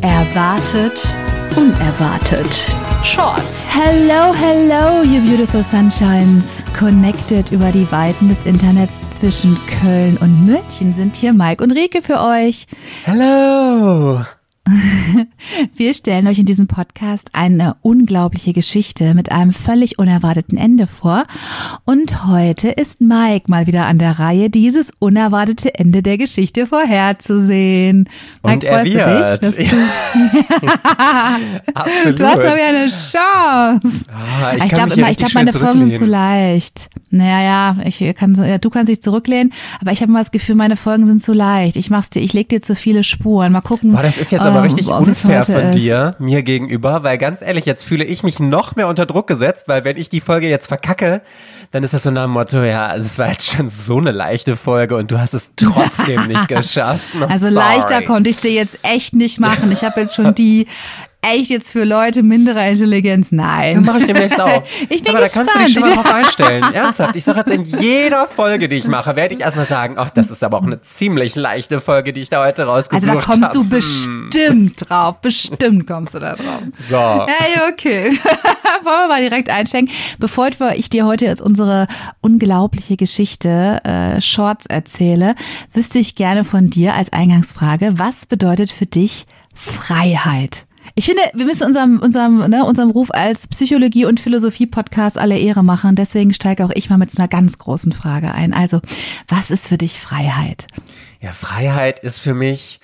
Erwartet, unerwartet. Shorts. Hello, hello, you beautiful sunshines. Connected über die Weiten des Internets zwischen Köln und München sind hier Mike und Rike für euch. Hello. Wir stellen euch in diesem Podcast eine unglaubliche Geschichte mit einem völlig unerwarteten Ende vor. Und heute ist Mike mal wieder an der Reihe, dieses unerwartete Ende der Geschichte vorherzusehen. Und Mike, er freust wird. du dich? Du, Absolut. du hast wieder eine Chance. Ah, Ich, kann glaube ich glaube, meine Folgen sind zu leicht. Naja, ja, ich kann, ja, du kannst dich zurücklehnen, aber ich habe immer das Gefühl, meine Folgen sind zu leicht. Ich mach's dir, ich leg dir zu viele Spuren. Mal gucken. Boah, das ist jetzt aber ähm, richtig unfair von ist. dir, mir gegenüber, weil ganz ehrlich, jetzt fühle ich mich noch mehr unter Druck gesetzt, weil wenn ich die Folge jetzt verkacke, dann ist das so nach dem Motto, ja, also es war jetzt schon so eine leichte Folge und du hast es trotzdem nicht geschafft. I'm Also sorry. leichter konnte ich es dir jetzt echt nicht machen. Ich habe jetzt schon die echt jetzt für Leute minderer Intelligenz. Nein. Dann mache ich demnächst auch. Ich bin Aber da kannst du dich schon mal gespannt. drauf einstellen. Ernsthaft. Ich sage jetzt in jeder Folge, die ich mache, werde ich erstmal sagen, ach, das ist aber auch eine ziemlich leichte Folge, die ich da heute rausgesucht Also habe. da kommst du bestimmt drauf. Bestimmt kommst du da drauf. So. Hey, okay. Wollen wir mal direkt einsteigen. Bevor ich dir heute jetzt unsere unglaubliche Geschichte äh, Shorts erzähle, wüsste ich gerne von dir als Eingangsfrage, was bedeutet für dich Freiheit? Ich finde, wir müssen unserem, unserem, ne, unserem Ruf als Psychologie- und Philosophie-Podcast alle Ehre machen. Deswegen steige auch ich mal mit so einer ganz großen Frage ein. Also, was ist für dich Freiheit? Ja, Freiheit ist für mich,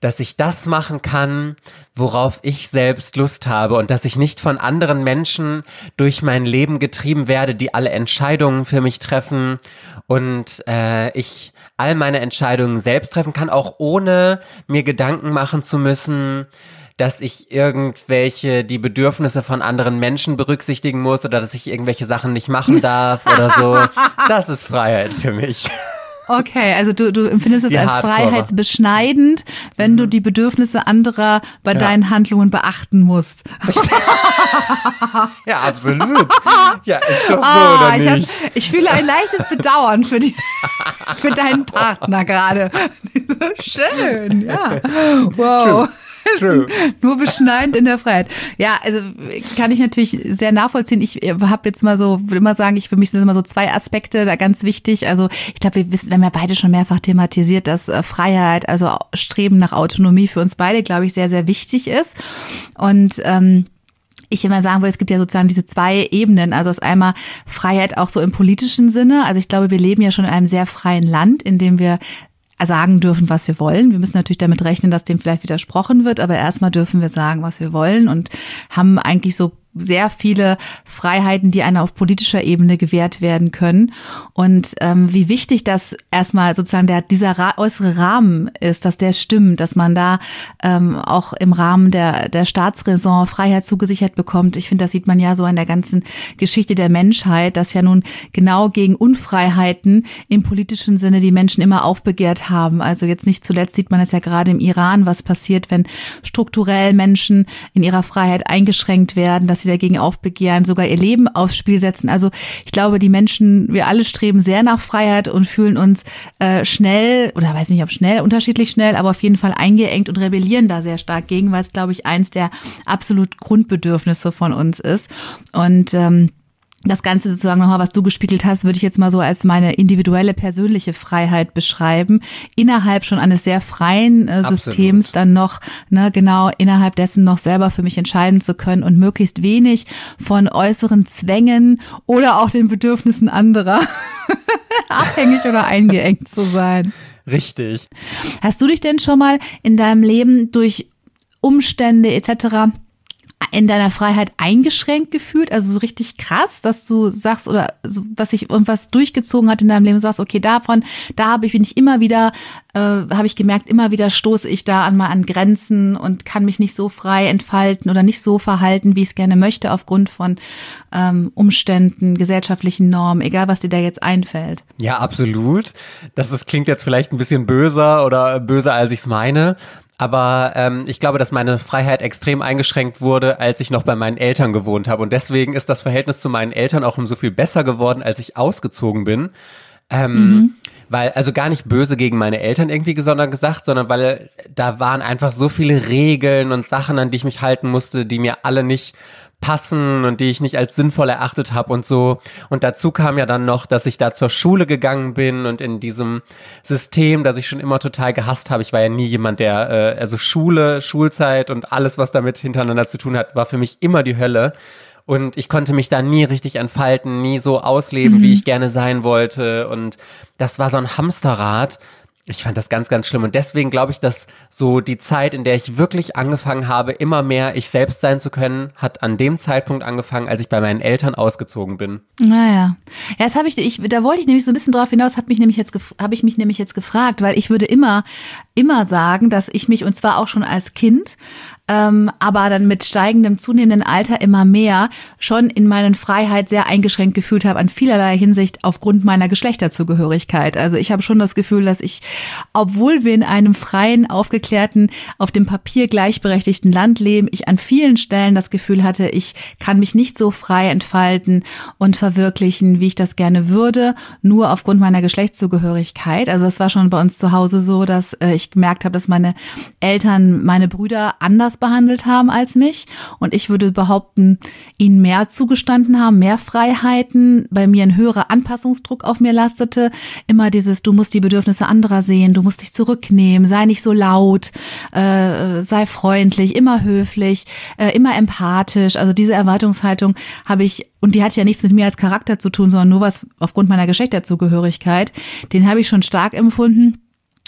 dass ich das machen kann, worauf ich selbst Lust habe und dass ich nicht von anderen Menschen durch mein Leben getrieben werde, die alle Entscheidungen für mich treffen und äh, ich all meine Entscheidungen selbst treffen kann, auch ohne mir Gedanken machen zu müssen, dass ich irgendwelche die Bedürfnisse von anderen Menschen berücksichtigen muss oder dass ich irgendwelche Sachen nicht machen darf oder so. Das ist Freiheit für mich. Okay, also du, du empfindest es Die als Hardcore. freiheitsbeschneidend, wenn du die Bedürfnisse anderer bei deinen Handlungen beachten musst. Ja, absolut. Ja, ist doch so, Ah, oder ich, nicht? has, ich fühle ein leichtes Bedauern für, die, für deinen Partner gerade. Schön, ja. Wow. True. Nur beschneidend in der Freiheit. Ja, also kann ich natürlich sehr nachvollziehen. Ich habe jetzt mal so, will immer sagen, ich für mich sind immer so zwei Aspekte da ganz wichtig. Also ich glaube, wir wissen, wir haben ja beide schon mehrfach thematisiert, dass äh, Freiheit, also Streben nach Autonomie für uns beide, glaube ich, sehr, sehr wichtig ist. Und ähm, ich immer sagen will, es gibt ja sozusagen diese zwei Ebenen. Also es einmal Freiheit auch so im politischen Sinne. Also ich glaube, wir leben ja schon in einem sehr freien Land, in dem wir sagen dürfen, was wir wollen. Wir müssen natürlich damit rechnen, dass dem vielleicht widersprochen wird, aber erstmal dürfen wir sagen, was wir wollen und haben eigentlich so sehr viele Freiheiten, die einer auf politischer Ebene gewährt werden können. Und ähm, wie wichtig das erstmal sozusagen der, dieser ra äußere Rahmen ist, dass der stimmt, dass man da ähm, auch im Rahmen der, der Staatsräson Freiheit zugesichert bekommt. Ich finde, das sieht man ja so an der ganzen Geschichte der Menschheit, dass ja nun genau gegen Unfreiheiten im politischen Sinne die Menschen immer aufbegehrt haben. Also jetzt nicht zuletzt sieht man es ja gerade im Iran, was passiert, wenn strukturell Menschen in ihrer Freiheit eingeschränkt werden, dass sie dagegen aufbegehren, sogar ihr Leben aufs Spiel setzen. Also ich glaube, die Menschen, wir alle streben sehr nach Freiheit und fühlen uns äh, schnell, oder weiß nicht, ob schnell, unterschiedlich schnell, aber auf jeden Fall eingeengt und rebellieren da sehr stark gegen, weil es, glaube ich, eins der absolut Grundbedürfnisse von uns ist. Und ähm, das Ganze sozusagen nochmal, was du gespiegelt hast, würde ich jetzt mal so als meine individuelle persönliche Freiheit beschreiben. Innerhalb schon eines sehr freien äh, Systems dann noch, ne, genau, innerhalb dessen noch selber für mich entscheiden zu können und möglichst wenig von äußeren Zwängen oder auch den Bedürfnissen anderer abhängig oder eingeengt zu sein. Richtig. Hast du dich denn schon mal in deinem Leben durch Umstände etc. in deiner Freiheit eingeschränkt gefühlt? Also so richtig krass, dass du sagst oder so, was sich irgendwas durchgezogen hat in deinem Leben, sagst, okay, davon, da habe ich bin ich immer wieder, äh, habe ich gemerkt, immer wieder stoße ich da an mal an Grenzen und kann mich nicht so frei entfalten oder nicht so verhalten, wie ich es gerne möchte, aufgrund von ähm, Umständen, gesellschaftlichen Normen, egal was dir da jetzt einfällt. Ja, absolut. Das ist, klingt jetzt vielleicht ein bisschen böser oder böser, als ich es meine. Aber ähm, ich glaube, dass meine Freiheit extrem eingeschränkt wurde, als ich noch bei meinen Eltern gewohnt habe. Und deswegen ist das Verhältnis zu meinen Eltern auch umso viel besser geworden, als ich ausgezogen bin. Ähm, weil, also gar nicht böse gegen meine Eltern irgendwie sondern gesagt, sondern weil da waren einfach so viele Regeln und Sachen, an die ich mich halten musste, die mir alle nicht passen und die ich nicht als sinnvoll erachtet habe und so. Und dazu kam ja dann noch, dass ich da zur Schule gegangen bin und in diesem System, das ich schon immer total gehasst habe. Ich war ja nie jemand, der, äh, also Schule, Schulzeit und alles, was damit hintereinander zu tun hat, war für mich immer die Hölle. Und ich konnte mich da nie richtig entfalten, nie so ausleben, mhm. wie ich gerne sein wollte. Und das war so ein Hamsterrad, ich fand das ganz, ganz schlimm. Und deswegen glaube ich, dass so die Zeit, in der ich wirklich angefangen habe, immer mehr ich selbst sein zu können, hat an dem Zeitpunkt angefangen, als ich bei meinen Eltern ausgezogen bin. Naja. Ja, das habe ich, ich, da wollte ich nämlich so ein bisschen drauf hinaus, hat mich nämlich jetzt, habe ich mich nämlich jetzt gefragt, weil ich würde immer, immer sagen, dass ich mich, und zwar auch schon als Kind, ähm, aber dann mit steigendem, zunehmendem Alter immer mehr schon in meinen Freiheit sehr eingeschränkt gefühlt habe, an vielerlei Hinsicht aufgrund meiner Geschlechterzugehörigkeit. Also ich habe schon das Gefühl, dass ich, obwohl wir in einem freien, aufgeklärten, auf dem Papier gleichberechtigten Land leben, ich an vielen Stellen das Gefühl hatte, ich kann mich nicht so frei entfalten und verwirklichen, wie ich das gerne würde, nur aufgrund meiner Geschlechtszugehörigkeit. Also es war schon bei uns zu Hause so, dass äh, ich gemerkt habe, dass meine Eltern meine Brüder anders behandelt haben als mich. Und ich würde behaupten, ihnen mehr zugestanden haben, mehr Freiheiten, bei mir ein höherer Anpassungsdruck auf mir lastete. Immer dieses, du musst die Bedürfnisse anderer sehen, du musst dich zurücknehmen, sei nicht so laut, äh, sei freundlich, immer höflich, äh, immer empathisch. Also diese Erwartungshaltung habe ich und die hat ja nichts mit mir als Charakter zu tun, sondern nur was aufgrund meiner Geschlechterzugehörigkeit. Den habe ich schon stark empfunden.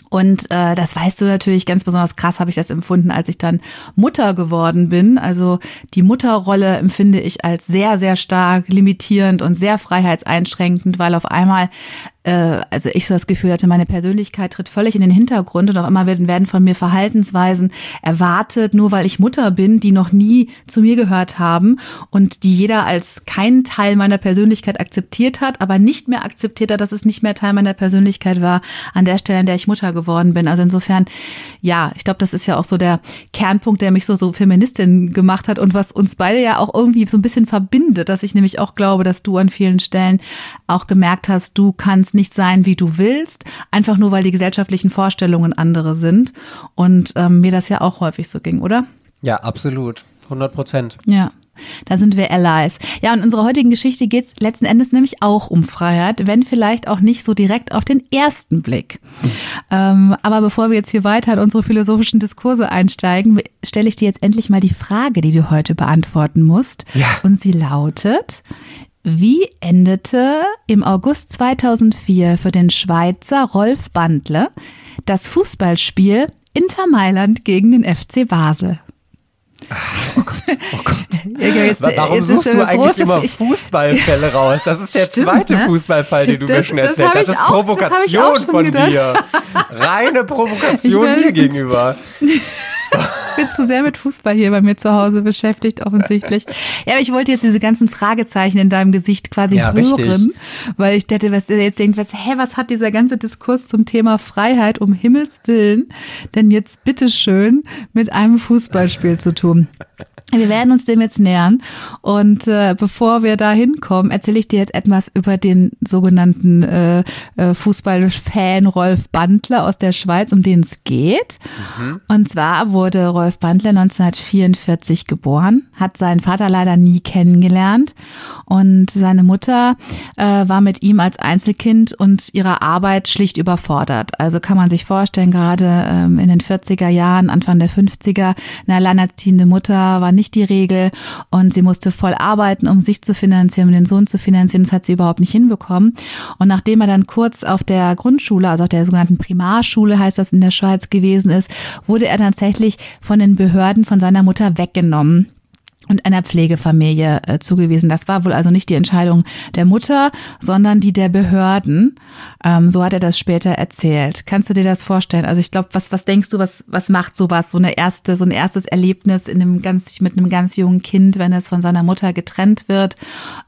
Und äh, das weißt du natürlich ganz besonders krass, habe ich das empfunden, als ich dann Mutter geworden bin. Also die Mutterrolle empfinde ich als sehr, sehr stark limitierend und sehr freiheitseinschränkend, weil auf einmal also ich so das Gefühl hatte, meine Persönlichkeit tritt völlig in den Hintergrund und auf einmal werden, werden von mir Verhaltensweisen erwartet, nur weil ich Mutter bin, die noch nie zu mir gehört haben und die jeder als keinen Teil meiner Persönlichkeit akzeptiert hat, aber nicht mehr akzeptiert hat, dass es nicht mehr Teil meiner Persönlichkeit war, an der Stelle, an der ich Mutter geworden bin. Also insofern, ja, ich glaube, das ist ja auch so der Kernpunkt, der mich so, so Feministin gemacht hat und was uns beide ja auch irgendwie so ein bisschen verbindet, dass ich nämlich auch glaube, dass du an vielen Stellen auch gemerkt hast, du kannst kannst nicht sein, wie du willst, einfach nur weil die gesellschaftlichen Vorstellungen andere sind. Und ähm, mir das ja auch häufig so ging, oder? Ja, absolut. 100 Prozent. Ja. Da sind wir Allies. Ja, und in unserer heutigen Geschichte geht es letzten Endes nämlich auch um Freiheit, wenn vielleicht auch nicht so direkt auf den ersten Blick. Ähm, aber bevor wir jetzt hier weiter in unsere philosophischen Diskurse einsteigen, stelle ich dir jetzt endlich mal die Frage, die du heute beantworten musst. Ja. Und sie lautet, wie endete im August 2004 für den Schweizer Rolf Bandle das Fußballspiel Inter Mailand gegen den FC Basel? Oh Gott, oh Gott. Jetzt, Warum jetzt suchst du eigentlich immer Fußballfälle raus? Das ist der Stimmt, zweite ne? Fußballfall, den du das, mir schon erzählt hast. Das, das ist auch, Provokation das von gedacht. dir. Reine Provokation mir gegenüber. bin zu sehr mit Fußball hier bei mir zu Hause beschäftigt, offensichtlich. Ja, aber ich wollte jetzt diese ganzen Fragezeichen in deinem Gesicht quasi ja, hören, richtig. weil ich dachte, was jetzt denkt, was, hä, was hat dieser ganze Diskurs zum Thema Freiheit um Himmels Willen denn jetzt bitteschön mit einem Fußballspiel zu tun? Wir werden uns dem jetzt nähern. Und äh, bevor wir da hinkommen, erzähle ich dir jetzt etwas über den sogenannten äh, äh, Fußballfan Rolf Bandler aus der Schweiz, um den es geht. Mhm. Und zwar wurde Rolf Bandler 1944 geboren, hat seinen Vater leider nie kennengelernt. Und seine Mutter äh, war mit ihm als Einzelkind und ihrer Arbeit schlicht überfordert. Also kann man sich vorstellen, gerade ähm, in den 40er Jahren, Anfang der 50er, eine alleinerziehende Mutter war nicht die Regel und sie musste voll arbeiten, um sich zu finanzieren, um den Sohn zu finanzieren. Das hat sie überhaupt nicht hinbekommen. Und nachdem er dann kurz auf der Grundschule, also auf der sogenannten Primarschule heißt das in der Schweiz gewesen ist, wurde er tatsächlich von den Behörden von seiner Mutter weggenommen und einer Pflegefamilie äh, zugewiesen. Das war wohl also nicht die Entscheidung der Mutter, sondern die der Behörden. Ähm, so hat er das später erzählt. Kannst du dir das vorstellen? Also ich glaube, was, was denkst du, was, was macht sowas, so eine erste, so ein erstes Erlebnis in einem ganz, mit einem ganz jungen Kind, wenn es von seiner Mutter getrennt wird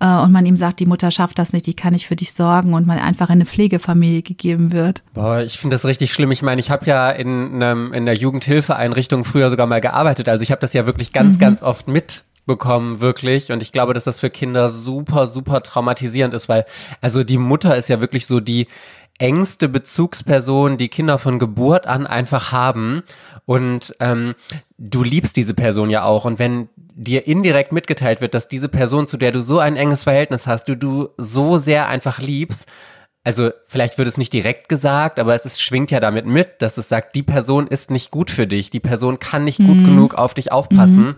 äh, und man ihm sagt, die Mutter schafft das nicht, die kann nicht für dich sorgen und man einfach in eine Pflegefamilie gegeben wird? Boah, ich finde das richtig schlimm. Ich meine, ich habe ja in, einem, in der Jugendhilfeeinrichtung früher sogar mal gearbeitet. Also ich habe das ja wirklich ganz, mhm. ganz oft mit bekommen, wirklich. Und ich glaube, dass das für Kinder super, super traumatisierend ist, weil, also die Mutter ist ja wirklich so die engste Bezugsperson, die Kinder von Geburt an einfach haben. Und ähm, du liebst diese Person ja auch. Und wenn dir indirekt mitgeteilt wird, dass diese Person, zu der du so ein enges Verhältnis hast, du du so sehr einfach liebst, also vielleicht wird es nicht direkt gesagt, aber es ist, schwingt ja damit mit, dass es sagt, die Person ist nicht gut für dich, die Person kann nicht gut mhm. genug auf dich aufpassen. Mhm.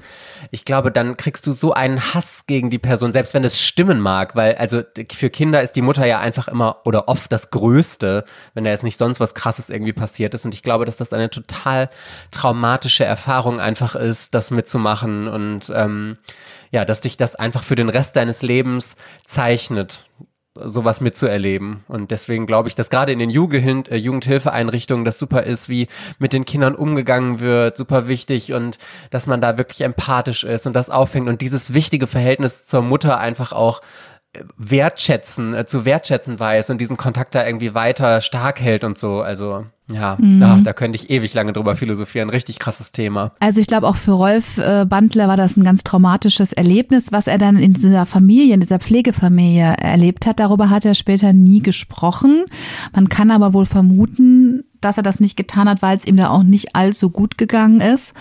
Ich glaube, dann kriegst du so einen Hass gegen die Person, selbst wenn es stimmen mag, weil also für Kinder ist die Mutter ja einfach immer oder oft das Größte, wenn da jetzt nicht sonst was Krasses irgendwie passiert ist. Und ich glaube, dass das eine total traumatische Erfahrung einfach ist, das mitzumachen und ähm, ja, dass dich das einfach für den Rest deines Lebens zeichnet sowas mitzuerleben. Und deswegen glaube ich, dass gerade in den äh, Jugendhilfeeinrichtungen das super ist, wie mit den Kindern umgegangen wird, super wichtig und dass man da wirklich empathisch ist und das auffängt und dieses wichtige Verhältnis zur Mutter einfach auch wertschätzen, äh, zu wertschätzen weiß und diesen Kontakt da irgendwie weiter stark hält und so. Also ja, mhm. da, da könnte ich ewig lange drüber philosophieren. Richtig krasses Thema. Also ich glaube auch für Rolf äh, Bandler war das ein ganz traumatisches Erlebnis, was er dann in dieser Familie, in dieser Pflegefamilie erlebt hat. Darüber hat er später nie gesprochen. Man kann aber wohl vermuten, dass er das nicht getan hat, weil es ihm da auch nicht allzu gut gegangen ist.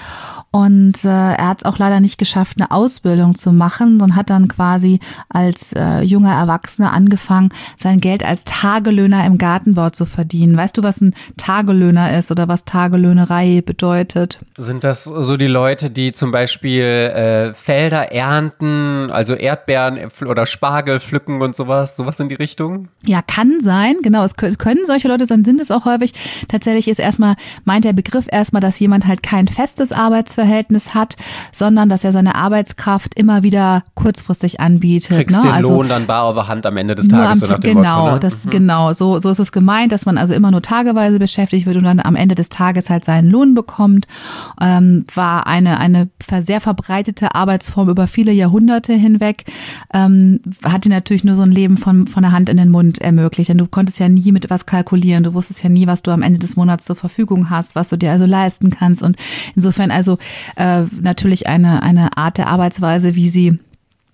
Und äh, er hat es auch leider nicht geschafft, eine Ausbildung zu machen, sondern hat dann quasi als äh, junger Erwachsener angefangen, sein Geld als Tagelöhner im Gartenbau zu verdienen. Weißt du, was ein Tagelöhner ist oder was Tagelöhnerei bedeutet? Sind das so die Leute, die zum Beispiel äh, Felder ernten, also Erdbeeren oder Spargel pflücken und sowas? Sowas in die Richtung? Ja, kann sein. Genau, es können solche Leute sein, sind es auch häufig. Tatsächlich ist erstmal, meint der Begriff erstmal, dass jemand halt kein festes Arbeitsverhältnis hat, sondern dass er seine Arbeitskraft immer wieder kurzfristig anbietet. Kriegst ne? den also, Lohn dann bar auf der Hand am Ende des Tages. Am, so genau, Motto, ne? das, mhm. genau, so, so ist es gemeint, dass man also immer nur tageweise beschäftigt wird und dann am Ende des Tages halt seinen Lohn bekommt. Ähm, war eine, eine sehr verbreitete Arbeitsform über viele Jahrhunderte hinweg. Ähm, hat dir natürlich nur so ein Leben von, von der Hand in den Mund ermöglicht. Denn du konntest ja nie mit was kalkulieren. Du wusstest ja nie, was du am Ende des Monats zur Verfügung hast, was du dir also leisten kannst. Und insofern also äh, natürlich eine, eine Art der Arbeitsweise, wie sie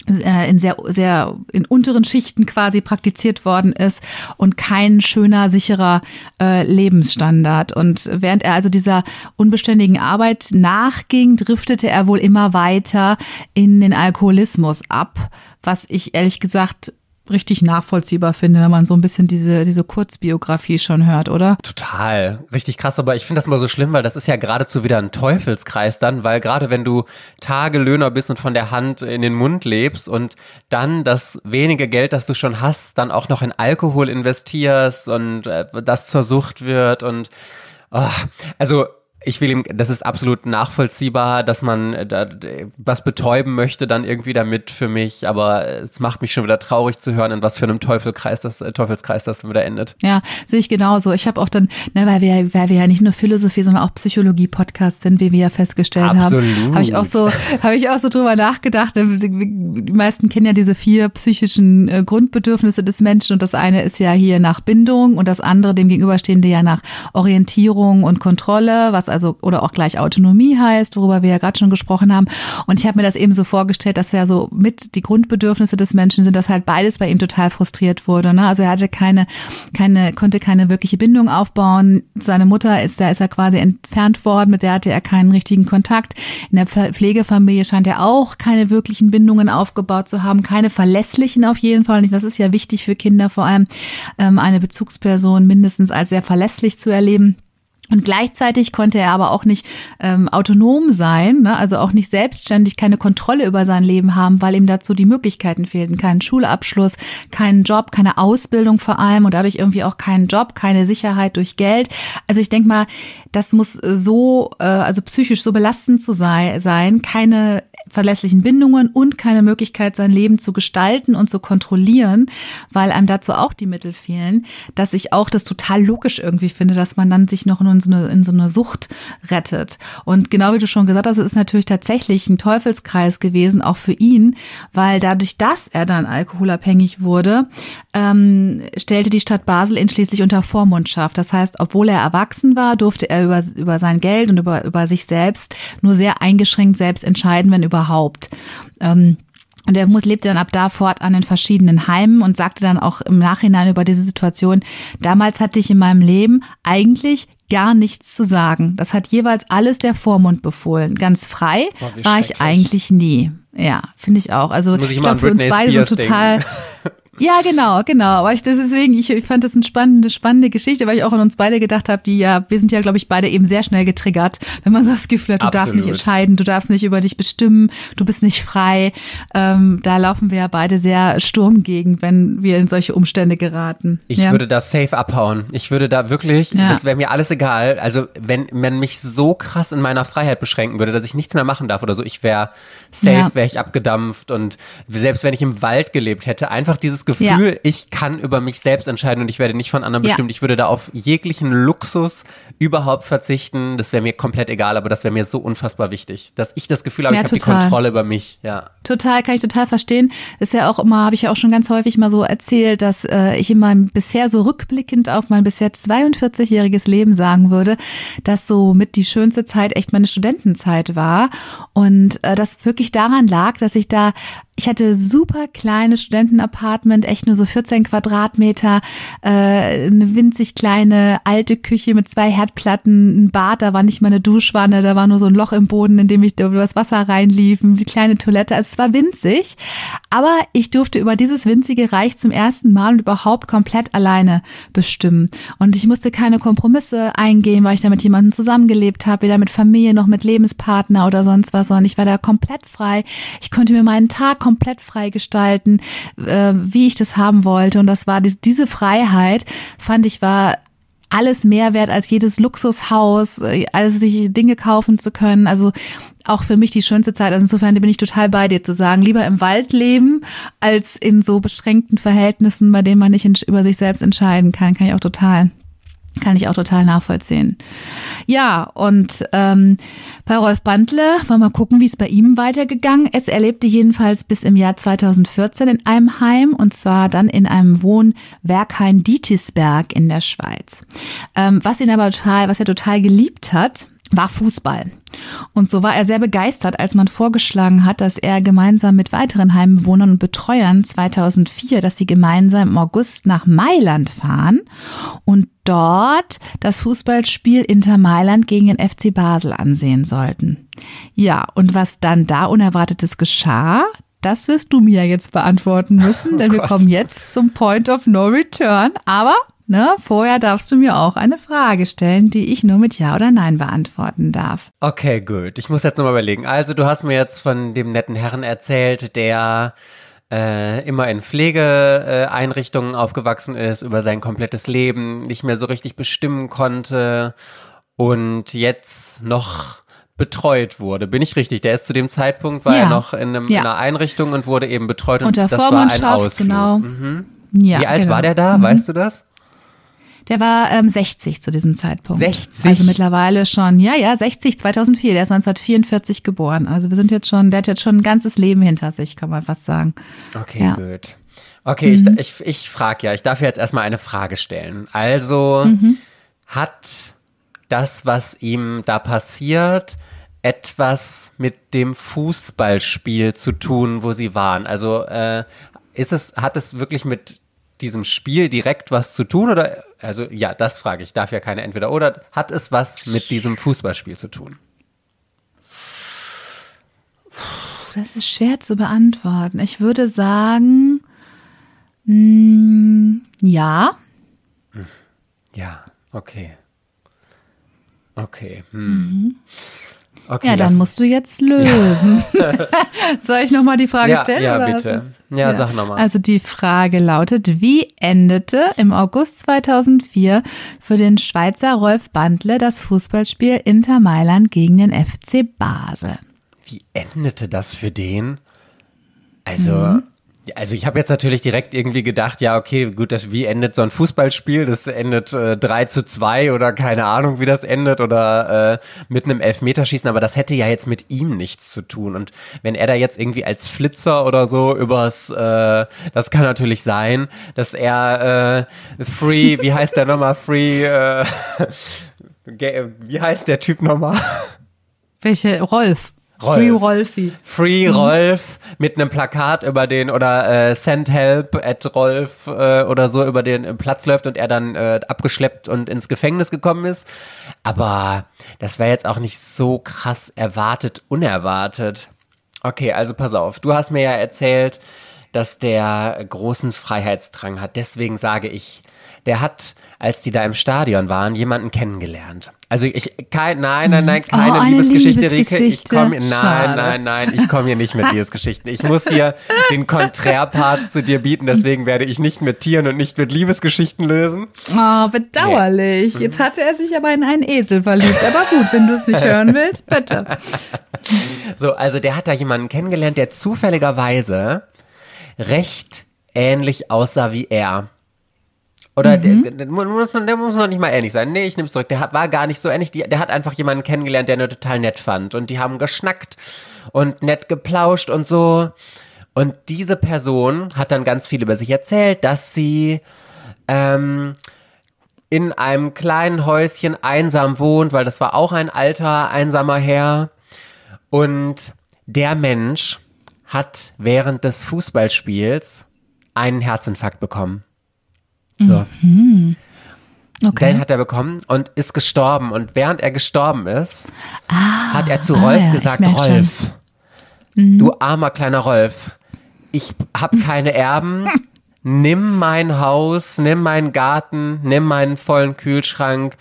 äh, in sehr, sehr in unteren Schichten quasi praktiziert worden ist und kein schöner, sicherer äh, Lebensstandard. Und während er also dieser unbeständigen Arbeit nachging, driftete er wohl immer weiter in den Alkoholismus ab, was ich ehrlich gesagt richtig nachvollziehbar finde, wenn man so ein bisschen diese, diese Kurzbiografie schon hört, oder? Total. Richtig krass, aber ich finde das immer so schlimm, weil das ist ja geradezu wieder ein Teufelskreis dann, weil gerade wenn du Tagelöhner bist und von der Hand in den Mund lebst und dann das wenige Geld, das du schon hast, dann auch noch in Alkohol investierst und äh, das zur Sucht wird und oh, also ich will ihm, das ist absolut nachvollziehbar, dass man äh, da, was betäuben möchte dann irgendwie damit für mich, aber es macht mich schon wieder traurig zu hören, in was für einem Teufelkreis das, äh, Teufelskreis das dann wieder endet. Ja, sehe ich genauso. Ich habe auch dann, ne, weil wir, weil wir ja nicht nur Philosophie, sondern auch Psychologie-Podcast sind, wie wir ja festgestellt absolut. haben, habe ich auch so, habe ich auch so drüber nachgedacht. Ne, die meisten kennen ja diese vier psychischen äh, Grundbedürfnisse des Menschen und das eine ist ja hier nach Bindung und das andere dem gegenüberstehende ja nach Orientierung und Kontrolle, was also oder auch gleich Autonomie heißt, worüber wir ja gerade schon gesprochen haben. Und ich habe mir das eben so vorgestellt, dass ja so mit die Grundbedürfnisse des Menschen sind, dass halt beides bei ihm total frustriert wurde. Ne? Also er hatte keine, keine, konnte keine wirkliche Bindung aufbauen. Seine Mutter ist, da ist er quasi entfernt worden, mit der hatte er keinen richtigen Kontakt. In der Pflegefamilie scheint er auch keine wirklichen Bindungen aufgebaut zu haben, keine verlässlichen auf jeden Fall. Und das ist ja wichtig für Kinder vor allem, ähm, eine Bezugsperson mindestens als sehr verlässlich zu erleben. Und gleichzeitig konnte er aber auch nicht ähm, autonom sein, ne? also auch nicht selbstständig, keine Kontrolle über sein Leben haben, weil ihm dazu die Möglichkeiten fehlten. Keinen Schulabschluss, keinen Job, keine Ausbildung vor allem und dadurch irgendwie auch keinen Job, keine Sicherheit durch Geld. Also ich denke mal, das muss so, äh, also psychisch so belastend zu sei, sein, keine verlässlichen Bindungen und keine Möglichkeit, sein Leben zu gestalten und zu kontrollieren, weil einem dazu auch die Mittel fehlen, dass ich auch das total logisch irgendwie finde, dass man dann sich noch in so eine, in so eine Sucht rettet. Und genau wie du schon gesagt hast, es ist natürlich tatsächlich ein Teufelskreis gewesen, auch für ihn, weil dadurch, dass er dann alkoholabhängig wurde, ähm, stellte die Stadt Basel ihn schließlich unter Vormundschaft. Das heißt, obwohl er erwachsen war, durfte er über, über sein Geld und über, über sich selbst nur sehr eingeschränkt selbst entscheiden, wenn überhaupt. Ähm, Und er muss, lebte dann ab da fortan in verschiedenen Heimen und sagte dann auch im Nachhinein über diese Situation, damals hatte ich in meinem Leben eigentlich gar nichts zu sagen. Das hat jeweils alles der Vormund befohlen. Ganz frei Boah, war ich eigentlich nie. Ja, finde ich auch. Also Muss ich ich an glaube für uns beide so total. Ja, genau, genau. Aber ich, deswegen, ich, ich fand das eine spannende, spannende Geschichte, weil ich auch an uns beide gedacht habe, die ja, wir sind ja, glaube ich, beide eben sehr schnell getriggert, wenn man so das Gefühl hat, du darfst nicht Absolut. entscheiden, du darfst nicht über dich bestimmen, du bist nicht frei. Ähm, da laufen wir ja beide sehr Sturm gegen, wenn wir in solche Umstände geraten. Ich ja. würde da safe abhauen. Ich würde da wirklich, Ja. das wäre mir alles egal. Also wenn man mich so krass in meiner Freiheit beschränken würde, dass ich nichts mehr machen darf oder so, ich wäre safe, Ja. wäre ich abgedampft und selbst wenn ich im Wald gelebt hätte, einfach dieses Gefühl, Ja. ich kann über mich selbst entscheiden und ich werde nicht von anderen Ja. bestimmt. Ich würde da auf jeglichen Luxus überhaupt verzichten. Das wäre mir komplett egal, aber das wäre mir so unfassbar wichtig, dass ich das Gefühl habe, Ja, ich habe die. Kontrolle über mich. Ja. Total, kann ich total verstehen. Ist ja auch immer, habe ich ja auch schon ganz häufig mal so erzählt, dass äh, ich in meinem bisher so rückblickend auf mein bisher 42-jähriges Leben sagen würde, dass so mit die schönste Zeit echt meine Studentenzeit war. Und äh, das wirklich daran lag, dass ich da ich hatte super kleine Studentenapartment, echt nur so 14 Quadratmeter, äh, eine winzig kleine alte Küche mit zwei Herdplatten, ein Bad, da war nicht mal eine Duschwanne, da war nur so ein Loch im Boden, in dem ich über das Wasser reinlief, die kleine Toilette. Also es war winzig, aber ich durfte über dieses winzige Reich zum ersten Mal und überhaupt komplett alleine bestimmen. Und ich musste keine Kompromisse eingehen, weil ich da mit jemandem zusammengelebt habe, weder mit Familie noch mit Lebenspartner oder sonst was, sondern ich war da komplett frei. Ich konnte mir meinen Tag komplett frei gestalten, äh, wie ich das haben wollte. Und das war dies- diese Freiheit, fand ich, war alles mehr wert als jedes Luxushaus, äh, alles sich Dinge kaufen zu können. Also auch für mich die schönste Zeit. Also insofern bin ich total bei dir zu sagen, lieber im Wald leben, als in so beschränkten Verhältnissen, bei denen man nicht über sich selbst entscheiden kann. Kann ich auch total. Kann ich auch total nachvollziehen. Ja, und ähm, bei Rolf Bandle wollen wir mal gucken, wie es bei ihm weitergegangen ist. Er lebte jedenfalls bis im Jahr 2014 in einem Heim und zwar dann in einem Wohnwerkheim Dietisberg in der Schweiz. Ähm, was ihn aber total, was er total geliebt hat, war Fußball. Und so war er sehr begeistert, als man vorgeschlagen hat, dass er gemeinsam mit weiteren Heimbewohnern und Betreuern 2004, dass sie gemeinsam im August nach Mailand fahren und dort das Fußballspiel Inter Mailand gegen den FC Basel ansehen sollten. Ja, und was dann da Unerwartetes geschah, das wirst du mir jetzt beantworten müssen, denn wir Gott. kommen jetzt zum Point of No Return. Aber ne, vorher darfst du mir auch eine Frage stellen, die ich nur mit Ja oder Nein beantworten darf. Okay, gut. Ich muss jetzt nochmal überlegen. Also, du hast mir jetzt von dem netten Herrn erzählt, der äh, immer in Pflegeeinrichtungen aufgewachsen ist, über sein komplettes Leben nicht mehr so richtig bestimmen konnte und jetzt noch betreut wurde. Bin ich richtig? Der ist zu dem Zeitpunkt, war Ja. er noch in, einem, Ja. in einer Einrichtung und wurde eben betreut und Unter das war ein Ausflug. genau. Mhm. Ja, Wie alt genau. war der da? Weißt du das? Der war ähm, 60 zu diesem Zeitpunkt. 60? Also mittlerweile schon, ja, ja, 60, 2004. Der ist 1944 geboren. Also wir sind jetzt schon, der hat jetzt schon ein ganzes Leben hinter sich, kann man fast sagen. Okay, Ja. gut. Okay, ich, ich, ich frage ja, ich darf jetzt erstmal eine Frage stellen. Also, hat das, was ihm da passiert, etwas mit dem Fußballspiel zu tun, wo sie waren? Also, äh, ist es, hat es wirklich mit diesem Spiel direkt was zu tun oder, also, ja, das frage ich, darf ja keine entweder oder, hat es was mit diesem Fußballspiel zu tun? Das ist schwer zu beantworten. Ich würde sagen, mh, ja. Ja, okay. Okay. Hm. Okay, Mhm. Ja, dann musst du jetzt lösen. Soll ich nochmal die Frage Ja, stellen? ja, oder bitte. Es- Ja, sag noch mal. Also die Frage lautet, wie endete im August 2004 für den Schweizer Rolf Bandle das Fußballspiel Inter Mailand gegen den FC Basel? Wie endete das für den? Also, Mhm. Also ich habe jetzt natürlich direkt irgendwie gedacht, ja, okay, gut, das, wie endet so ein Fußballspiel? Das endet äh, 3 zu 2 oder keine Ahnung, wie das endet oder äh, mit einem Elfmeterschießen, aber das hätte ja jetzt mit ihm nichts zu tun. Und wenn er da jetzt irgendwie als Flitzer oder so übers, äh, das kann natürlich sein, dass er äh, Free, wie heißt der nochmal, Free, äh, wie heißt der Typ nochmal? Welche Rolf? Rolf. Free Rolfi. Free Rolf mit einem Plakat über den oder äh, Send Help at Rolf äh, oder so über den Platz läuft und er dann äh, abgeschleppt und ins Gefängnis gekommen ist. Aber das wäre jetzt auch nicht so krass erwartet, unerwartet. Okay, also pass auf. Du hast mir ja erzählt, dass der großen Freiheitsdrang hat. Deswegen sage ich, der hat, als die da im Stadion waren, jemanden kennengelernt. Also ich, kein, nein, nein, nein, keine Oh, Liebesgeschichte, Liebesgeschichte. Rike. Ich komm, nein, Schade. nein, nein, ich komme hier nicht mit Liebesgeschichten. Ich muss hier den Konträrpart zu dir bieten, deswegen werde ich nicht mit Tieren und nicht mit Liebesgeschichten lösen. Oh, bedauerlich. Mhm. Jetzt hatte er sich aber in einen Esel verliebt. Aber gut, wenn du es nicht hören willst, bitte. So, also der hat da jemanden kennengelernt, der zufälligerweise recht ähnlich aussah wie er. Oder Mhm. der, der, muss, der muss noch nicht mal ähnlich sein. Nee, ich nehme es zurück. Der war gar nicht so ähnlich. Die, der hat einfach jemanden kennengelernt, der er total nett fand. Und die haben geschnackt und nett geplauscht und so. Und diese Person hat dann ganz viel über sich erzählt, dass sie ähm, in einem kleinen Häuschen einsam wohnt, weil das war auch ein alter, einsamer Herr. Und der Mensch hat während des Fußballspiels einen Herzinfarkt bekommen. So. Okay. Den hat er bekommen und ist gestorben. Und während er gestorben ist, hat er zu ah Rolf ja, ich gesagt, schon. Mhm. Rolf, du armer kleiner Rolf, ich habe keine Erben. Nimm mein Haus, nimm meinen Garten, nimm meinen vollen Kühlschrank.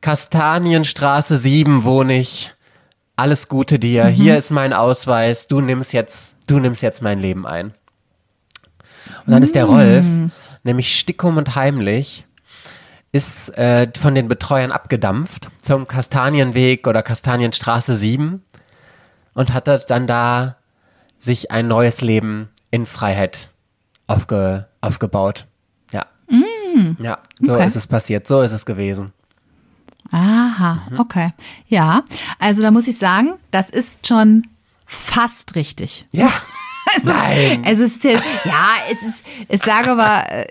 Kastanienstraße 7 wohne ich. Alles Gute dir. Mhm. Hier ist mein Ausweis. Du nimmst jetzt, du nimmst jetzt mein Leben ein. Und dann ist der Rolf Mm. nämlich stickum und heimlich ist äh, von den Betreuern abgedampft zum Kastanienweg oder Kastanienstraße 7 und hat dann da sich ein neues Leben in Freiheit aufge, aufgebaut. Ja. Ja, so Mm. Okay. ist es passiert, so ist es gewesen. Aha, Mhm. okay. Ja, also da muss ich sagen, das ist schon fast richtig. Ja. Es Nein. Ist, es ist ja, ja, es ist, ich sage aber, äh,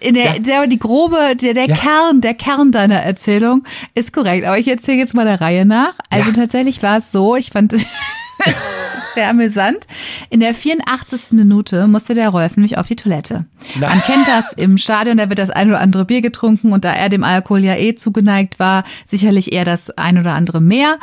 in der, der, die grobe, der, der Ja. Kern, der Kern deiner Erzählung ist korrekt. Aber ich erzähle jetzt mal der Reihe nach. Also Ja. tatsächlich war es so, ich fand sehr amüsant. In der 84. Minute musste der Rolf nämlich auf die Toilette. Man kennt das im Stadion, da wird das ein oder andere Bier getrunken und da er dem Alkohol ja eh zugeneigt war, sicherlich eher das ein oder andere mehr.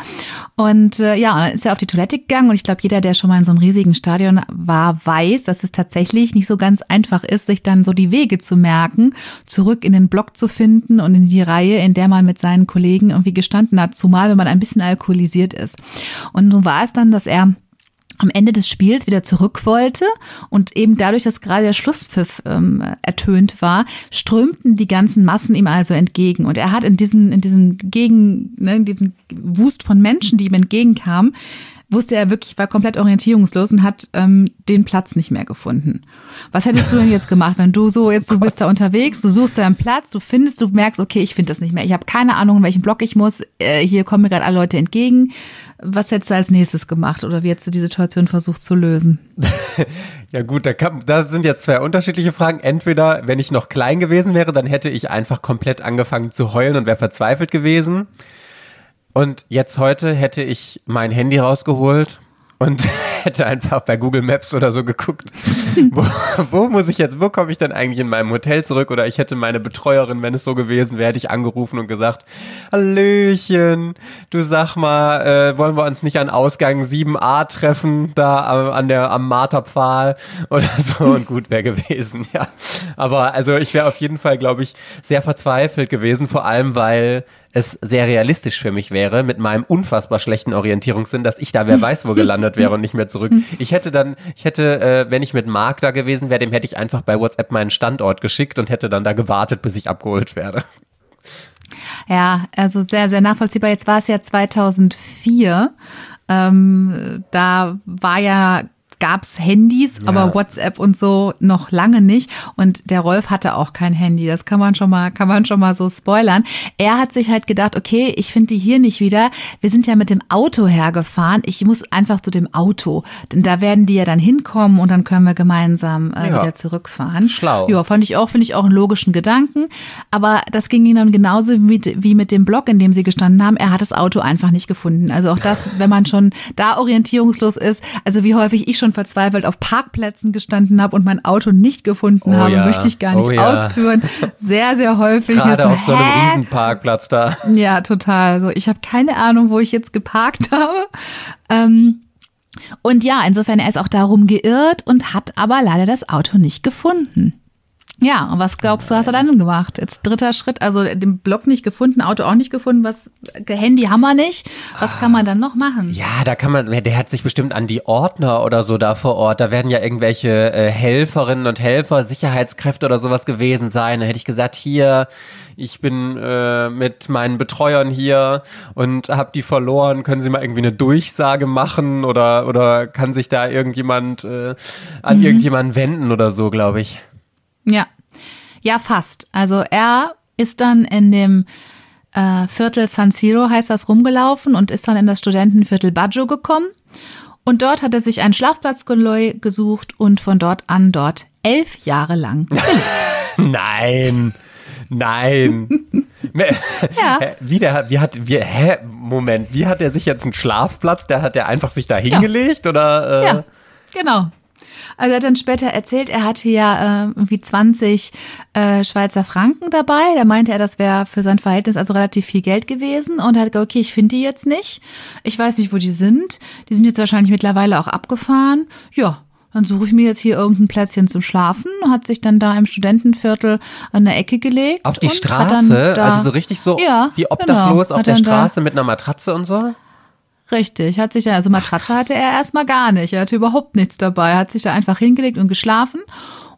Und äh, ja, dann ist er auf die Toilette gegangen und ich glaube, jeder, der schon mal in so einem riesigen Stadion war, weiß, dass es tatsächlich nicht so ganz einfach ist, sich dann so die Wege zu merken, zurück in den Block zu finden und in die Reihe, in der man mit seinen Kollegen irgendwie gestanden hat, zumal wenn man ein bisschen alkoholisiert ist. Und so war es dann, dass er am Ende des Spiels wieder zurück wollte und eben dadurch, dass gerade der Schlusspfiff ähm, ertönt war, strömten die ganzen Massen ihm also entgegen und er hat in diesen in diesen Gegen ne, in diesem Wust von Menschen, die ihm entgegenkamen, wusste er wirklich war komplett orientierungslos und hat ähm, den Platz nicht mehr gefunden. Was hättest du denn jetzt gemacht, wenn du so jetzt du bist da unterwegs, du suchst deinen Platz, du findest, du merkst, okay, ich finde das nicht mehr, ich habe keine Ahnung, in welchen Block ich muss, äh, hier kommen mir gerade alle Leute entgegen. Was hättest du als nächstes gemacht oder wie hättest du die Situation versucht zu lösen? Ja gut, da, kann, da sind jetzt zwei unterschiedliche Fragen. Entweder, wenn ich noch klein gewesen wäre, dann hätte ich einfach komplett angefangen zu heulen und wäre verzweifelt gewesen. Und jetzt heute hätte ich mein Handy rausgeholt und hätte einfach bei Google Maps oder so geguckt, wo, wo muss ich jetzt, wo komme ich denn eigentlich in meinem Hotel zurück? Oder ich hätte meine Betreuerin, wenn es so gewesen wäre, hätte ich angerufen und gesagt, Hallöchen, du sag mal, äh, wollen wir uns nicht an Ausgang 7a treffen, da am- an der, am Marterpfahl oder so und gut wäre gewesen, ja. Aber also ich wäre auf jeden Fall, glaube ich, sehr verzweifelt gewesen, vor allem weil es sehr realistisch für mich wäre, mit meinem unfassbar schlechten Orientierungssinn, dass ich da wer weiß wo gelandet wäre und nicht mehr zurück. Ich hätte dann, ich hätte, äh, wenn ich mit Marc da gewesen wäre, dem hätte ich einfach bei WhatsApp meinen Standort geschickt und hätte dann da gewartet, bis ich abgeholt werde. Ja, also sehr, sehr nachvollziehbar. Jetzt war es ja 2004. Ähm, da war ja gab's Handys, Ja. aber WhatsApp und so noch lange nicht. Und der Rolf hatte auch kein Handy. Das kann man schon mal, kann man schon mal so spoilern. Er hat sich halt gedacht, okay, ich finde die hier nicht wieder. Wir sind ja mit dem Auto hergefahren. Ich muss einfach zu dem Auto. Denn da werden die ja dann hinkommen und dann können wir gemeinsam äh, Ja. wieder zurückfahren. Schlau. Ja, fand ich auch, finde ich auch einen logischen Gedanken. Aber das ging ihm dann genauso mit, wie mit dem Block, in dem sie gestanden haben. Er hat das Auto einfach nicht gefunden. Also auch das, wenn man schon da orientierungslos ist, also wie häufig ich schon verzweifelt auf Parkplätzen gestanden habe und mein Auto nicht gefunden Oh habe, ja. möchte ich gar nicht Oh ja. ausführen. Sehr, sehr häufig. Gerade Jetzt auf so einem hä? Riesenparkplatz da. Ja, total. Also ich habe keine Ahnung, wo ich jetzt geparkt habe. Ähm, und ja, insofern, er ist auch darum geirrt und hat aber leider das Auto nicht gefunden. Ja, und was glaubst du, was er dann gemacht? Jetzt dritter Schritt, also den Block nicht gefunden, Auto auch nicht gefunden, was Handy haben wir nicht. Was kann man dann noch machen? Ja, da kann man, der hat sich bestimmt an die Ordner oder so da vor Ort. Da werden ja irgendwelche äh, Helferinnen und Helfer, Sicherheitskräfte oder sowas gewesen sein. Da hätte ich gesagt, hier, ich bin äh, mit meinen Betreuern hier und hab die verloren. Können Sie mal irgendwie eine Durchsage machen oder oder kann sich da irgendjemand äh, an irgendjemanden wenden oder so, glaube ich. Ja. Ja, fast. Also er ist dann in dem äh, Viertel San Siro, heißt das, rumgelaufen und ist dann in das Studentenviertel Baggio gekommen. Und dort hat er sich einen Schlafplatz gesucht und von dort an dort elf Jahre lang. Nein. Nein. Ja. Wie der, wie hat, wie, hä, Moment, wie hat er sich jetzt einen Schlafplatz? Der hat er einfach sich da hingelegt oder? Äh? Ja, genau. Also er hat dann später erzählt, er hatte ja äh, irgendwie 20 äh, Schweizer Franken dabei. Da meinte er, das wäre für sein Verhältnis also relativ viel Geld gewesen. Und er hat gesagt, okay, ich finde die jetzt nicht. Ich weiß nicht, wo die sind. Die sind jetzt wahrscheinlich mittlerweile auch abgefahren. Ja, dann suche ich mir jetzt hier irgendein Plätzchen zum Schlafen. Hat sich dann da im Studentenviertel an der Ecke gelegt. Auf die Straße? Also so richtig so Ja, wie genau. obdachlos auf Hat der Straße mit einer Matratze und so? Richtig, hat sich da, also Matratze hatte er erstmal gar nicht. Er hatte überhaupt nichts dabei. Er hat sich da einfach hingelegt und geschlafen.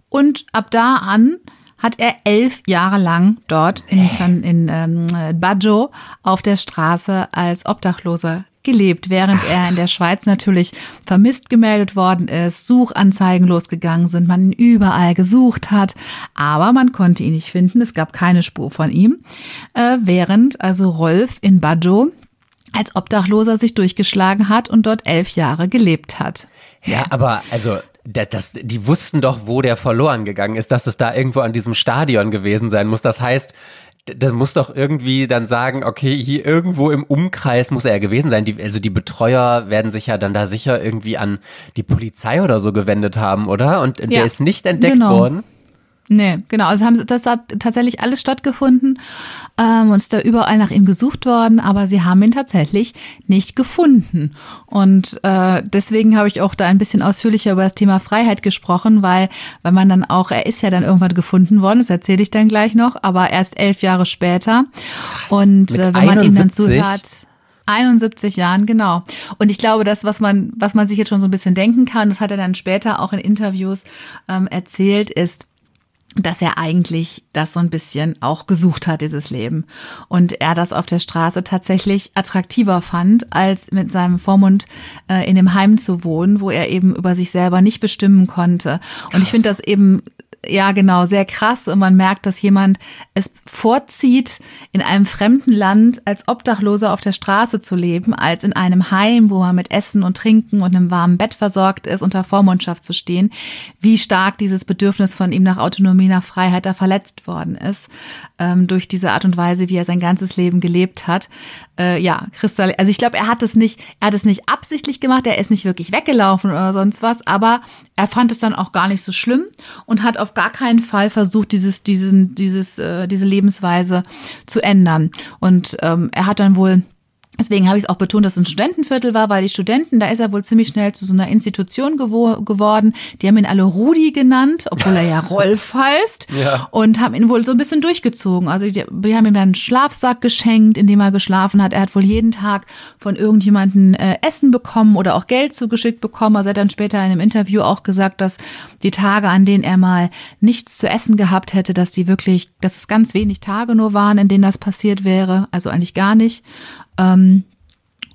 Und ab da an hat er elf Jahre lang dort in, San, in ähm, Baggio auf der Straße als Obdachloser gelebt, während er in der Schweiz natürlich vermisst gemeldet worden ist, Suchanzeigen losgegangen sind, man ihn überall gesucht hat, aber man konnte ihn nicht finden, es gab keine Spur von ihm, äh, während also Rolf in Baggio als Obdachloser sich durchgeschlagen hat und dort elf Jahre gelebt hat. Ja, aber also das, das, die wussten doch, wo der verloren gegangen ist, dass es da irgendwo an diesem Stadion gewesen sein muss. Das heißt, das muss doch irgendwie dann sagen, okay, hier irgendwo im Umkreis muss er gewesen sein. Die, also die Betreuer werden sich ja dann da sicher irgendwie an die Polizei oder so gewendet haben, oder? Und der Ja, ist nicht entdeckt genau. worden. Nee, genau. Also haben sie, das hat tatsächlich alles stattgefunden ähm, und ist da überall nach ihm gesucht worden, aber sie haben ihn tatsächlich nicht gefunden. Und äh, deswegen habe ich auch da ein bisschen ausführlicher über das Thema Freiheit gesprochen, weil, weil man dann auch, er ist ja dann irgendwann gefunden worden, das erzähle ich dann gleich noch, aber erst elf Jahre später. Und äh, wenn man ihm dann 71? zuhört. 71 Jahren, genau. Und ich glaube, das, was man, was man sich jetzt schon so ein bisschen denken kann, das hat er dann später auch in Interviews ähm, erzählt, ist, dass er eigentlich das so ein bisschen auch gesucht hat, dieses Leben. Und er das auf der Straße tatsächlich attraktiver fand, als mit seinem Vormund äh, in dem Heim zu wohnen, wo er eben über sich selber nicht bestimmen konnte. Und ich finde das eben ja, genau, sehr krass. Und man merkt, dass jemand es vorzieht, in einem fremden Land als Obdachloser auf der Straße zu leben, als in einem Heim, wo man mit Essen und Trinken und einem warmen Bett versorgt ist, unter Vormundschaft zu stehen. Wie stark dieses Bedürfnis von ihm nach Autonomie, nach Freiheit da verletzt worden ist, ähm, durch diese Art und Weise, wie er sein ganzes Leben gelebt hat. Äh, ja, Kristall, also ich glaube, er hat es nicht, er hat es nicht absichtlich gemacht, er ist nicht wirklich weggelaufen oder sonst was, aber er fand es dann auch gar nicht so schlimm und hat auf gar keinen Fall versucht, dieses, diesen, dieses, äh, diese Lebensweise zu ändern. Und ähm, er hat dann wohl Deswegen habe ich es auch betont, dass es ein Studentenviertel war, weil die Studenten, da ist er wohl ziemlich schnell zu so einer Institution gewo geworden. Die haben ihn alle Rudi genannt, obwohl er ja Rolf heißt. Ja. Und haben ihn wohl so ein bisschen durchgezogen. Also die, die haben ihm dann einen Schlafsack geschenkt, in dem er geschlafen hat. Er hat wohl jeden Tag von irgendjemandem äh, Essen bekommen oder auch Geld zugeschickt bekommen. Also er hat dann später in einem Interview auch gesagt, dass die Tage, an denen er mal nichts zu essen gehabt hätte, dass die wirklich, dass es ganz wenig Tage nur waren, in denen das passiert wäre. Also eigentlich gar nicht. Ähm,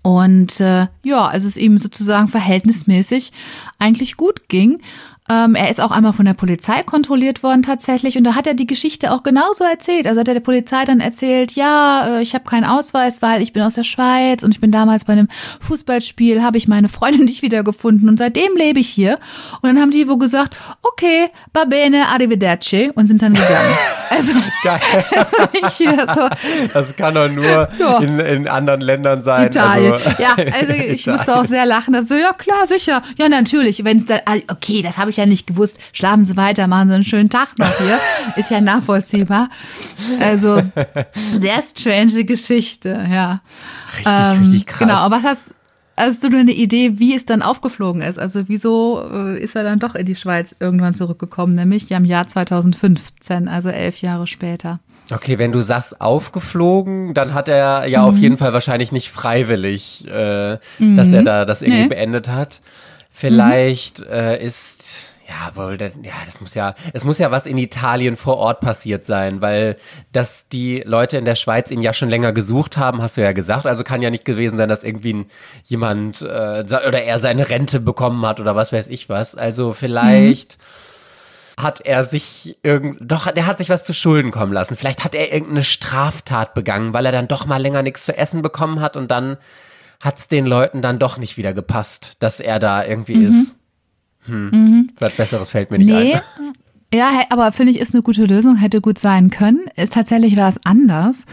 Und äh, ja, also es ihm sozusagen verhältnismäßig eigentlich gut ging. Ähm, er ist auch einmal von der Polizei kontrolliert worden tatsächlich und da hat er die Geschichte auch genauso erzählt. Also hat er der Polizei dann erzählt, ja, äh, ich habe keinen Ausweis, weil ich bin aus der Schweiz und ich bin damals bei einem Fußballspiel, habe ich meine Freundin nicht wiedergefunden und seitdem lebe ich hier. Und dann haben die wohl gesagt, okay, va bene, arrivederci und sind dann gegangen. Also, Geil. also ich Das kann doch nur Ja. in, in anderen Ländern sein. Italien. Also, ja, also ich musste auch sehr lachen. Also, ja, klar, sicher. Ja, natürlich. Wenn es dann, ah, okay, das habe ich ja nicht gewusst. Schlafen Sie weiter, machen Sie einen schönen Tag noch hier. Ist ja nachvollziehbar. Also, sehr strange Geschichte, ja. Richtig, richtig krass. Genau, aber was hast, hast du eine Idee, wie es dann aufgeflogen ist? Also, wieso äh, ist er dann doch in die Schweiz irgendwann zurückgekommen? Nämlich ja im Jahr 2015, also elf Jahre später. Okay, wenn du sagst aufgeflogen, dann hat er ja Mhm. auf jeden Fall wahrscheinlich nicht freiwillig, äh, dass er da das irgendwie Nee. beendet hat. Vielleicht äh, ist ja wohl, ja, das muss ja, es muss ja was in Italien vor Ort passiert sein, weil dass die Leute in der Schweiz ihn ja schon länger gesucht haben, hast du ja gesagt. Also kann ja nicht gewesen sein, dass irgendwie ein, jemand äh, oder er seine Rente bekommen hat oder was weiß ich was. Also vielleicht hat er sich irgend doch der hat sich was zu Schulden kommen lassen. Vielleicht hat er irgendeine Straftat begangen, weil er dann doch mal länger nichts zu essen bekommen hat und dann hat's den Leuten dann doch nicht wieder gepasst, dass er da irgendwie ist. Hm. Was Besseres fällt mir nicht Nee. ein. Ja, aber finde ich, ist eine gute Lösung, hätte gut sein können. Ist tatsächlich was anders.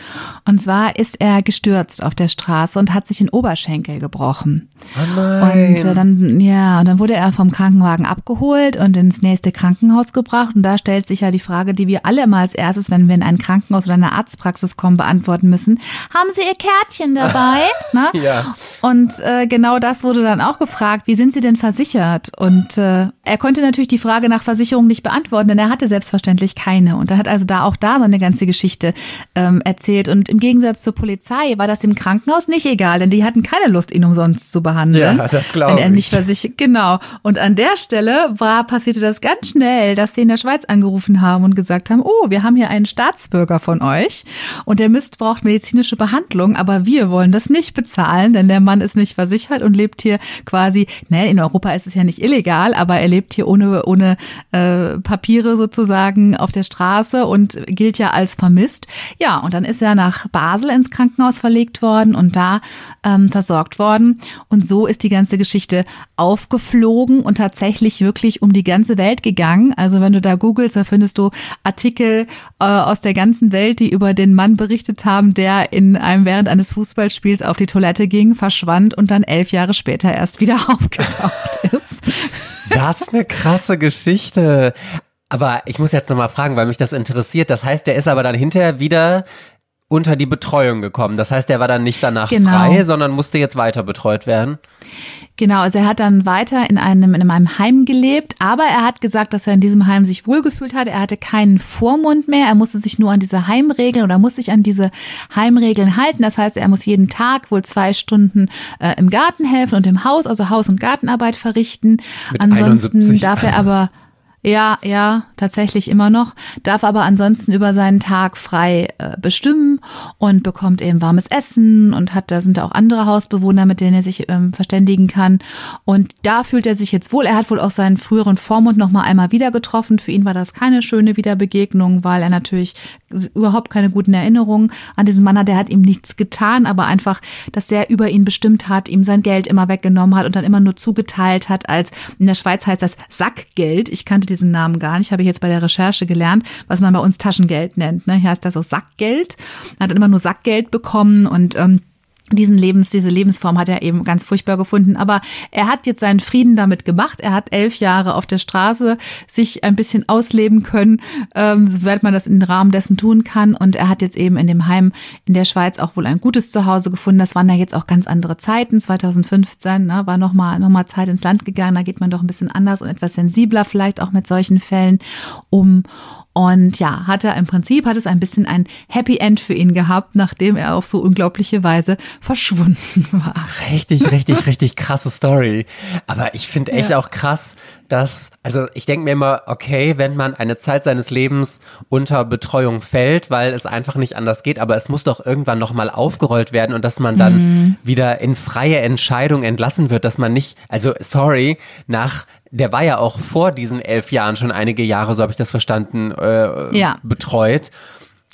Und zwar ist er gestürzt auf der Straße und hat sich den Oberschenkel gebrochen. Oh nein. Und äh, dann, ja, und dann wurde er vom Krankenwagen abgeholt und ins nächste Krankenhaus gebracht. Und da stellt sich ja die Frage, die wir alle mal als erstes, wenn wir in ein Krankenhaus oder eine Arztpraxis kommen, beantworten müssen. Haben Sie Ihr Kärtchen dabei? ne? Ja. Und äh, genau das wurde dann auch gefragt, wie sind Sie denn versichert? Und äh, er konnte natürlich die Frage nach Versicherung nicht beantworten, denn er hatte selbstverständlich keine. Und er hat also da auch da seine ganze Geschichte ähm, erzählt. Und im Gegensatz zur Polizei war das dem Krankenhaus nicht egal, denn die hatten keine Lust, ihn umsonst zu behandeln. Ja, das glaub Wenn er nicht ich. versichert, genau. Und an der Stelle war, passierte das ganz schnell, dass sie in der Schweiz angerufen haben und gesagt haben, oh, wir haben hier einen Staatsbürger von euch und der Mist braucht medizinische Behandlung, aber wir wollen das nicht bezahlen, denn der Mann ist nicht versichert und lebt hier quasi, ne, in Europa ist es ja nicht illegal, aber er lebt hier ohne, ohne äh, Papiere sozusagen auf der Straße und gilt ja als vermisst. Ja, und dann ist er nach Basel ins Krankenhaus verlegt worden und da ähm, versorgt worden. Und so ist die ganze Geschichte aufgeflogen und tatsächlich wirklich um die ganze Welt gegangen. Also wenn du da googelst, da findest du Artikel äh, aus der ganzen Welt, die über den Mann berichtet haben, der in einem während eines Fußballspiels auf die Toilette ging, verschwand und dann elf Jahre später erst wieder aufgetaucht ist. Das ist eine krasse Geschichte. Aber ich muss jetzt nochmal fragen, weil mich das interessiert. Das heißt, der ist aber dann hinterher wieder unter die Betreuung gekommen. Das heißt, der war dann nicht danach Genau. frei, sondern musste jetzt weiter betreut werden. Genau, also er hat dann weiter in einem, in einem Heim gelebt, aber er hat gesagt, dass er in diesem Heim sich wohlgefühlt hat. Er hatte keinen Vormund mehr. Er musste sich nur an diese Heimregeln oder muss sich an diese Heimregeln halten. Das heißt, er muss jeden Tag wohl zwei Stunden äh, im Garten helfen und im Haus, also Haus- und Gartenarbeit verrichten. Mit Ansonsten 71. darf er aber ja, ja, tatsächlich immer noch. Darf aber ansonsten über seinen Tag frei äh, bestimmen und bekommt eben warmes Essen und hat, da sind auch andere Hausbewohner, mit denen er sich ähm, verständigen kann. Und da fühlt er sich jetzt wohl. Er hat wohl auch seinen früheren Vormund noch mal einmal wieder getroffen. Für ihn war das keine schöne Wiederbegegnung, weil er natürlich überhaupt keine guten Erinnerungen an diesen Mann hat. Der hat ihm nichts getan, aber einfach, dass der über ihn bestimmt hat, ihm sein Geld immer weggenommen hat und dann immer nur zugeteilt hat als, in der Schweiz heißt das Sackgeld. Ich kannte diesen Namen gar nicht, habe ich jetzt bei der Recherche gelernt, was man bei uns Taschengeld nennt. Ne? Hier heißt das auch Sackgeld. Er hat immer nur Sackgeld bekommen und ähm, diesen Lebens, diese Lebensform hat er eben ganz furchtbar gefunden. Aber er hat jetzt seinen Frieden damit gemacht. Er hat elf Jahre auf der Straße sich ein bisschen ausleben können, ähm, soweit man das im Rahmen dessen tun kann. Und er hat jetzt eben in dem Heim in der Schweiz auch wohl ein gutes Zuhause gefunden. Das waren ja jetzt auch ganz andere Zeiten. 2015 ne, war nochmal noch mal Zeit ins Land gegangen. Da geht man doch ein bisschen anders und etwas sensibler vielleicht auch mit solchen Fällen um. Und ja, hat er im Prinzip, hat es ein bisschen ein Happy End für ihn gehabt, nachdem er auf so unglaubliche Weise verschwunden war. Richtig, richtig, richtig krasse Story. Aber ich finde echt ja. auch krass, dass, also ich denke mir immer, okay, wenn man eine Zeit seines Lebens unter Betreuung fällt, weil es einfach nicht anders geht, aber es muss doch irgendwann nochmal aufgerollt werden und dass man dann mhm. wieder in freie Entscheidung entlassen wird, dass man nicht, also sorry, nach der war ja auch vor diesen elf Jahren schon einige Jahre, so habe ich das verstanden, äh, ja. betreut.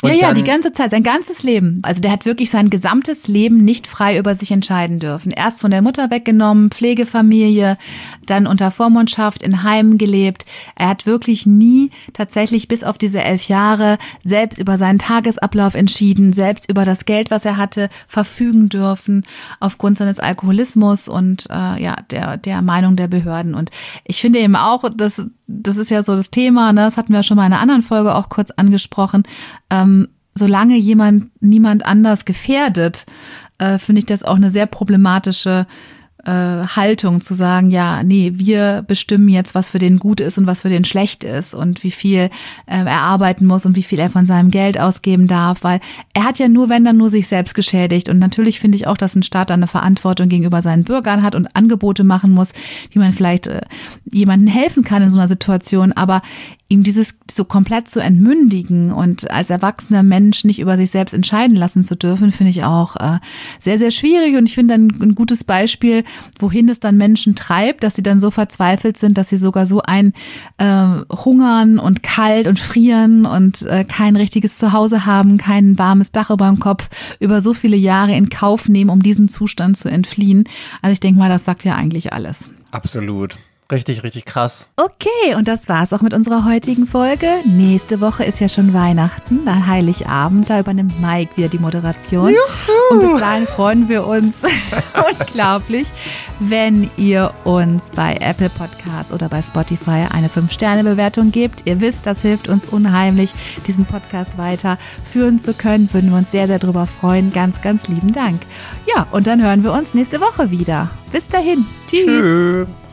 Und ja, ja, die ganze Zeit, sein ganzes Leben. Also der hat wirklich sein gesamtes Leben nicht frei über sich entscheiden dürfen. Erst von der Mutter weggenommen, Pflegefamilie, dann unter Vormundschaft in Heimen gelebt. Er hat wirklich nie tatsächlich bis auf diese elf Jahre selbst über seinen Tagesablauf entschieden, selbst über das Geld, was er hatte, verfügen dürfen, aufgrund seines Alkoholismus und äh, ja, der, der Meinung der Behörden. Und ich finde eben auch, dass das ist ja so das Thema, ne? das hatten wir schon mal in einer anderen Folge auch kurz angesprochen. Ähm, solange jemand niemand anders gefährdet, äh, finde ich das auch eine sehr problematische äh, Haltung zu sagen, ja, nee, wir bestimmen jetzt, was für den gut ist und was für den schlecht ist und wie viel äh, er arbeiten muss und wie viel er von seinem Geld ausgeben darf, weil er hat ja nur, wenn dann nur sich selbst geschädigt. Und natürlich finde ich auch, dass ein Staat eine Verantwortung gegenüber seinen Bürgern hat und Angebote machen muss, wie man vielleicht äh, jemandem helfen kann in so einer Situation. Aber ihm dieses so komplett zu entmündigen und als erwachsener Mensch nicht über sich selbst entscheiden lassen zu dürfen, finde ich auch äh, sehr, sehr schwierig. Und ich finde ein, ein gutes Beispiel, wohin es dann Menschen treibt, dass sie dann so verzweifelt sind, dass sie sogar so ein äh, hungern und kalt und frieren und äh, kein richtiges Zuhause haben, kein warmes Dach über dem Kopf, über so viele Jahre in Kauf nehmen, um diesem Zustand zu entfliehen. Also ich denke mal, das sagt ja eigentlich alles. Absolut. Richtig, richtig krass. Okay, und das war's auch mit unserer heutigen Folge. Nächste Woche ist ja schon Weihnachten, dann Heiligabend. Da übernimmt Mike wieder die Moderation. Juhu. Und bis dahin freuen wir uns unglaublich, wenn ihr uns bei Apple Podcasts oder bei Spotify eine 5-Sterne-Bewertung gebt. Ihr wisst, das hilft uns unheimlich, diesen Podcast weiterführen zu können. Würden wir uns sehr, sehr drüber freuen. Ganz, ganz lieben Dank. Ja, und dann hören wir uns nächste Woche wieder. Bis dahin. Tschüss. Tschüss.